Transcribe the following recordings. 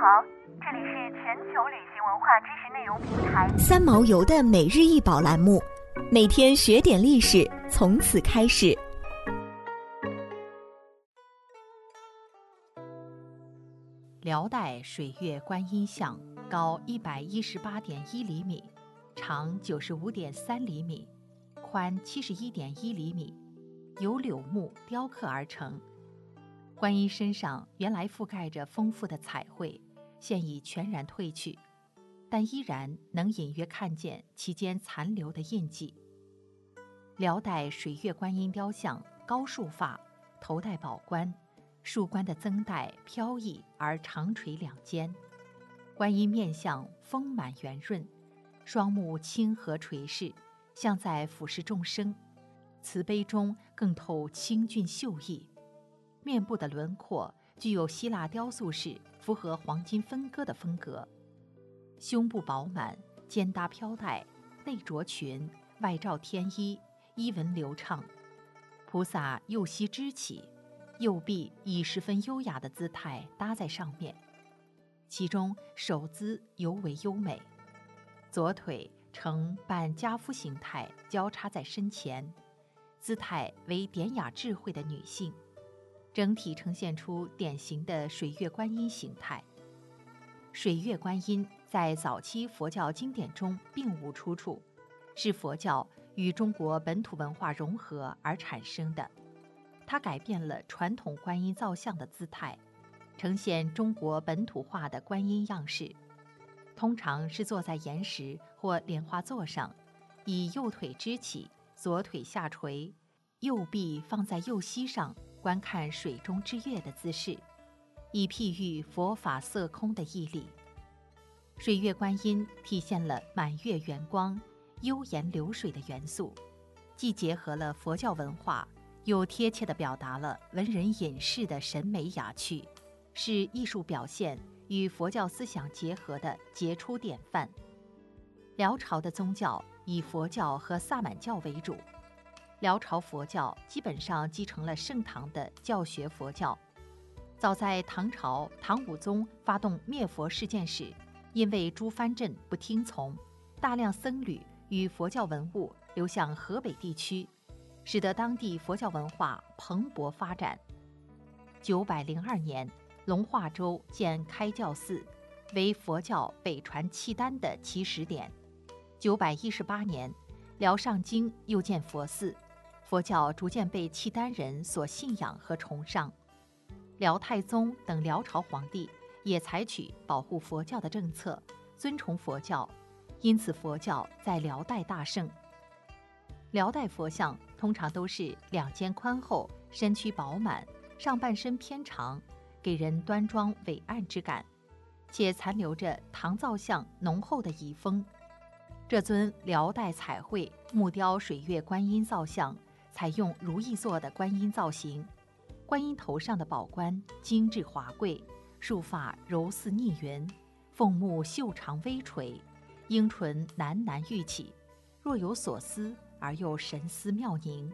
好，这里是全球旅行文化知识内容平台三毛游的每日一宝栏目，每天学点历史，从此开始。辽代水月观音像高一百一十八点一厘米，长九十五点三厘米，宽七十一点一厘米，由柳木雕刻而成。观音身上原来覆盖着丰富的彩绘，现已全然褪去，但依然能隐约看见其间残留的印记。辽代水月观音雕像高束发，头戴宝冠。束冠的增带飘逸而长垂两肩，观音面相丰满圆润，双目清和垂视，像在俯视众生，慈悲中更透清俊秀逸。面部的轮廓具有希腊雕塑式符合黄金分割的风格，胸部饱满，肩搭飘带，内着裙，外罩天衣，衣纹流畅。菩萨右膝支起。右臂以十分优雅的姿态搭在上面，其中手姿尤为优美，左腿呈半家夫形态交叉在身前，姿态为典雅智慧的女性，整体呈现出典型的水月观音形态。水月观音在早期佛教经典中并无出处，是佛教与中国本土文化融合而产生的。它改变了传统观音造像的姿态，呈现中国本土化的观音样式。通常是坐在岩石或莲花座上，以右腿支起，左腿下垂，右臂放在右膝上，观看水中之月的姿势，以譬喻佛法色空的毅力。水月观音体现了满月圆光、悠闲流水的元素，既结合了佛教文化。又贴切地表达了文人隐士的审美雅趣，是艺术表现与佛教思想结合的杰出典范。辽朝的宗教以佛教和萨满教为主，辽朝佛教基本上继承了盛唐的教学佛教。早在唐朝，唐武宗发动灭佛事件时，因为朱藩镇不听从，大量僧侣与佛教文物流向河北地区。使得当地佛教文化蓬勃发展。九百零二年，龙化州建开教寺，为佛教北传契丹的起始点。九百一十八年，辽上京又建佛寺，佛教逐渐被契丹人所信仰和崇尚。辽太宗等辽朝皇帝也采取保护佛教的政策，尊崇佛教，因此佛教在辽代大盛。辽代佛像通常都是两肩宽厚、身躯饱满、上半身偏长，给人端庄伟岸之感，且残留着唐造像浓厚的遗风。这尊辽代彩绘木雕水月观音造像，采用如意座的观音造型，观音头上的宝冠精致华贵，束发柔似逆云，凤目秀长微垂，樱唇喃喃欲起，若有所思。而又神思妙凝，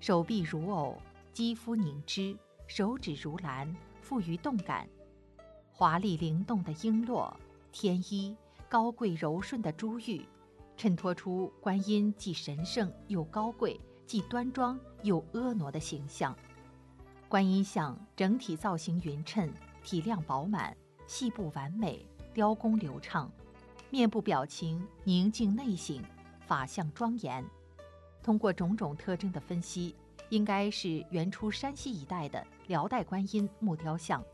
手臂如藕，肌肤凝脂，手指如兰，富于动感。华丽灵动的璎珞、天衣，高贵柔顺的珠玉，衬托出观音既神圣又高贵，既端庄又婀娜的形象。观音像整体造型匀称，体量饱满，细部完美，雕工流畅，面部表情宁静内省，法相庄严。通过种种特征的分析，应该是原出山西一带的辽代观音木雕像。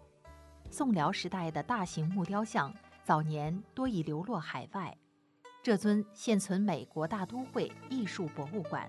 宋辽时代的大型木雕像早年多已流落海外，这尊现存美国大都会艺术博物馆。